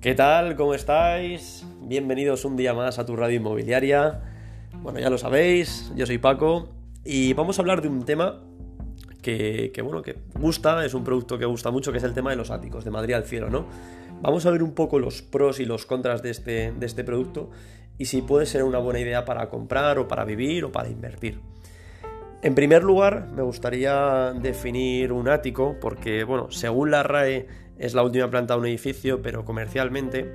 ¿Qué tal? ¿Cómo estáis? Bienvenidos un día más a tu radio inmobiliaria. Bueno, ya lo sabéis, yo soy Paco y vamos a hablar de un tema que, bueno, que gusta, es un producto que gusta mucho, que es el tema de los áticos, de Madrid al cielo, ¿no? Vamos a ver un poco los pros y los contras de este, de este producto y si puede ser una buena idea para comprar o para vivir o para invertir. En primer lugar, me gustaría definir un ático, porque, bueno, según la RAE es la última planta de un edificio, pero comercialmente,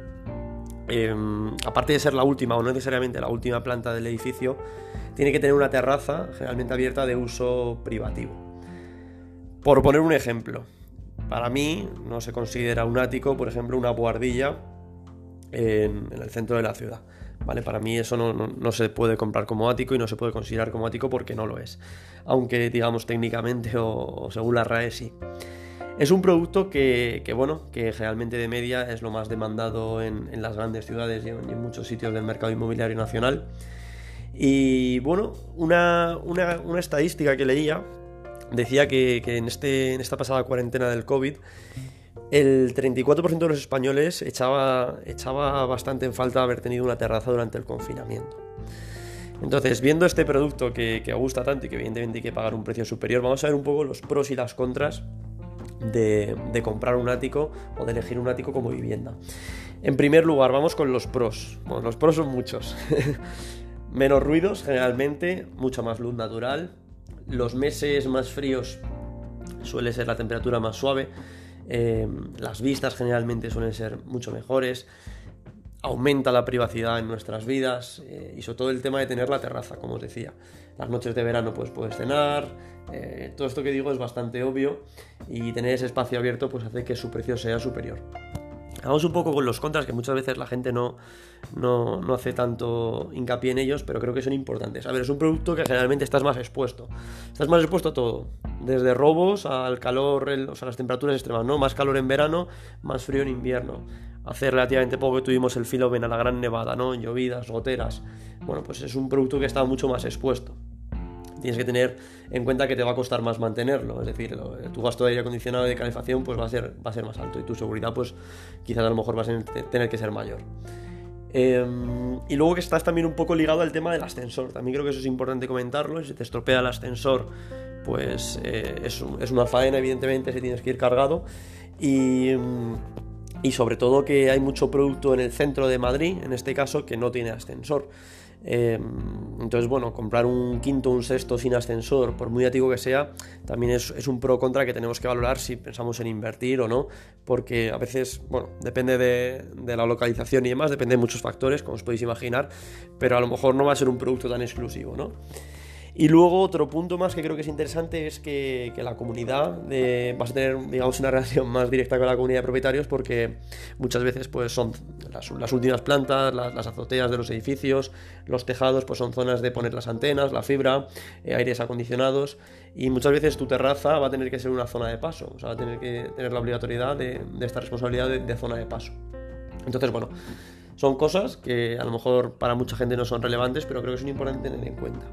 em, aparte de ser la última o no necesariamente la última planta del edificio, tiene que tener una terraza generalmente abierta de uso privativo. Por poner un ejemplo, para mí no se considera un ático, por ejemplo, una buhardilla en el centro de la ciudad. ¿vale? Para mí eso no, se puede comprar como ático y no se puede considerar como ático porque no lo es. Aunque, digamos, técnicamente o, según la RAE sí. Es un producto que, bueno, que realmente de media es lo más demandado en, las grandes ciudades y en, muchos sitios del mercado inmobiliario nacional. Y bueno, una, estadística que leía decía que, en, este, en esta pasada cuarentena del COVID el 34% de los españoles echaba, echaba bastante en falta haber tenido una terraza durante el confinamiento. Entonces, viendo este producto que, gusta tanto y que evidentemente hay que pagar un precio superior, vamos a ver un poco los pros y las contras de, comprar un ático o de elegir un ático como vivienda. En primer lugar, vamos con los pros. Bueno, los pros son muchos. Menos ruidos, generalmente, mucha más luz natural. Los meses más fríos suele ser la temperatura más suave eh, las vistas generalmente suelen ser mucho mejores, aumenta la privacidad en nuestras vidas eh, y sobre todo el tema de tener la terraza, como os decía. Las noches de verano pues puedes cenar, eh, todo esto que digo es bastante obvio y tener ese espacio abierto pues hace que su precio sea superior. Vamos un poco con los contras, que muchas veces la gente no, no, hace tanto hincapié en ellos, pero creo que son importantes. A ver, es un producto que generalmente estás más expuesto. Estás más expuesto a todo, desde robos al calor, o sea, las temperaturas extremas, ¿no? Más calor en verano, más frío en invierno. Hace relativamente poco que tuvimos el filomen a la gran nevada, ¿no? Llovidas, goteras. Bueno, pues es un producto que está mucho más expuesto tienes que tener en cuenta que te va a costar más mantenerlo. Es decir, tu gasto de aire acondicionado y de calefacción pues va a, ser, va a ser más alto y tu seguridad pues quizás a lo mejor va a tener que ser mayor. Em, y luego que estás también un poco ligado al tema del ascensor. También creo que eso es importante comentarlo. Si te estropea el ascensor, pues eh, es, es, una faena, evidentemente, si tienes que ir cargado. Y, y sobre todo que hay mucho producto en el centro de Madrid, en este caso, que no tiene ascensor. Em, entonces, bueno, comprar un quinto un sexto sin ascensor, por muy antiguo que sea, también es, un pro contra que tenemos que valorar si pensamos en invertir o no, porque a veces, bueno, depende de, de, la localización y demás, depende de muchos factores, como os podéis imaginar, pero a lo mejor no va a ser un producto tan exclusivo, ¿no? Y luego otro punto más que creo que es interesante es que, la comunidad de, vas a tener, digamos, una relación más directa con la comunidad de propietarios porque muchas veces pues son las, últimas plantas, las, azoteas de los edificios, los tejados pues son zonas de poner las antenas, la fibra, eh, aires acondicionados y muchas veces tu terraza va a tener que ser una zona de paso, o sea, va a tener que tener la obligatoriedad de, esta responsabilidad de zona de paso. Entonces, bueno, son cosas que a lo mejor para mucha gente no son relevantes, pero creo que son importantes tener en cuenta.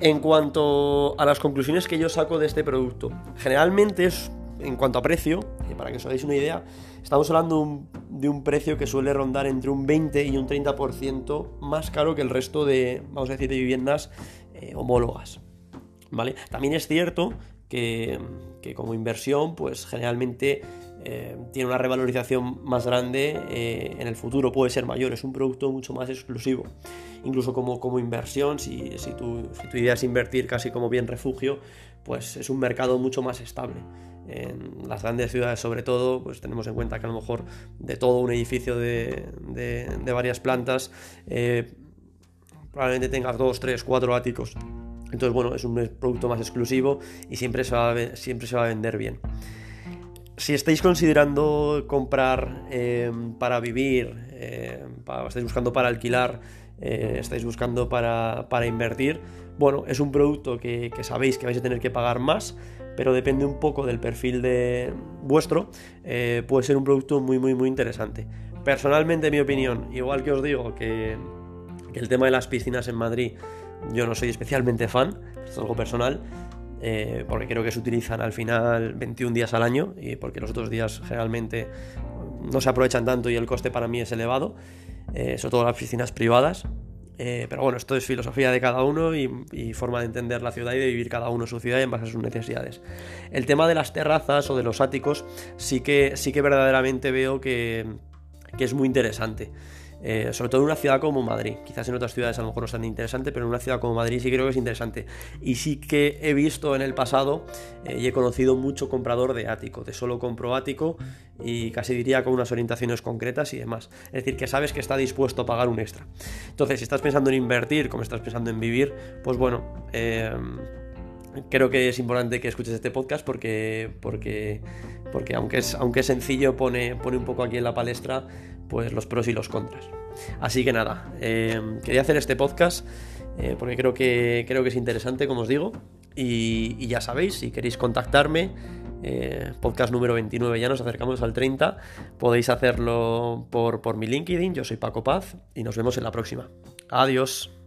En cuanto a las conclusiones que yo saco de este producto, generalmente es en cuanto a precio, y para que os hagáis una idea, estamos hablando de un precio que suele rondar entre un 20 y un 30% más caro que el resto de, vamos a decir, de viviendas eh, homólogas. ¿Vale? También es cierto que, que como inversión, pues generalmente eh, tiene una revalorización más grande eh, en el futuro, puede ser mayor, es un producto mucho más exclusivo. Incluso como, como inversión, si, si, tu, si, tu, idea es invertir casi como bien refugio, pues es un mercado mucho más estable. En las grandes ciudades sobre todo, pues tenemos en cuenta que a lo mejor de todo un edificio de, de, varias plantas, eh, probablemente tengas dos, tres, cuatro áticos. Entonces, bueno, es un producto más exclusivo y siempre se va siempre se va a vender bien si estáis considerando comprar eh, para vivir, eh, estáis buscando para alquilar, eh, estáis buscando para, invertir, bueno, es un producto que, sabéis que vais a tener que pagar más, pero depende un poco del perfil de vuestro, puede ser un producto muy, muy, muy interesante. Personalmente, mi opinión, igual que os digo que el tema de las piscinas en Madrid, yo no soy especialmente fan, es algo personal, eh, porque creo que se utilizan al final 21 días al año y porque los otros días generalmente no se aprovechan tanto y el coste para mí es elevado, eh, sobre todo las piscinas privadas. Eh, pero bueno, esto es filosofía de cada uno y, forma de entender la ciudad y de vivir cada uno su ciudad en base a sus necesidades. El tema de las terrazas o de los áticos sí que, sí que verdaderamente veo que, que es muy interesante. Eh, sobre todo en una ciudad como Madrid. Quizás en otras ciudades a lo mejor no es tan interesante, pero en una ciudad como Madrid sí creo que es interesante. Y sí que he visto en el pasado eh, y he conocido mucho comprador de ático, de solo compro ático y casi diría con unas orientaciones concretas y demás. Es decir, que sabes que está dispuesto a pagar un extra. Entonces, si estás pensando en invertir, como estás pensando en vivir, pues bueno, eh, creo que es importante que escuches este podcast porque, porque, porque aunque, es, aunque es sencillo, pone, pone un poco aquí en la palestra pues los pros y los contras. Así que nada, eh, quería hacer este podcast eh, porque creo que, creo que es interesante, como os digo. Y, ya sabéis, si queréis contactarme, eh, podcast número 29, ya nos acercamos al 30, podéis hacerlo por, por mi LinkedIn, yo soy Paco Paz y nos vemos en la próxima. Adiós.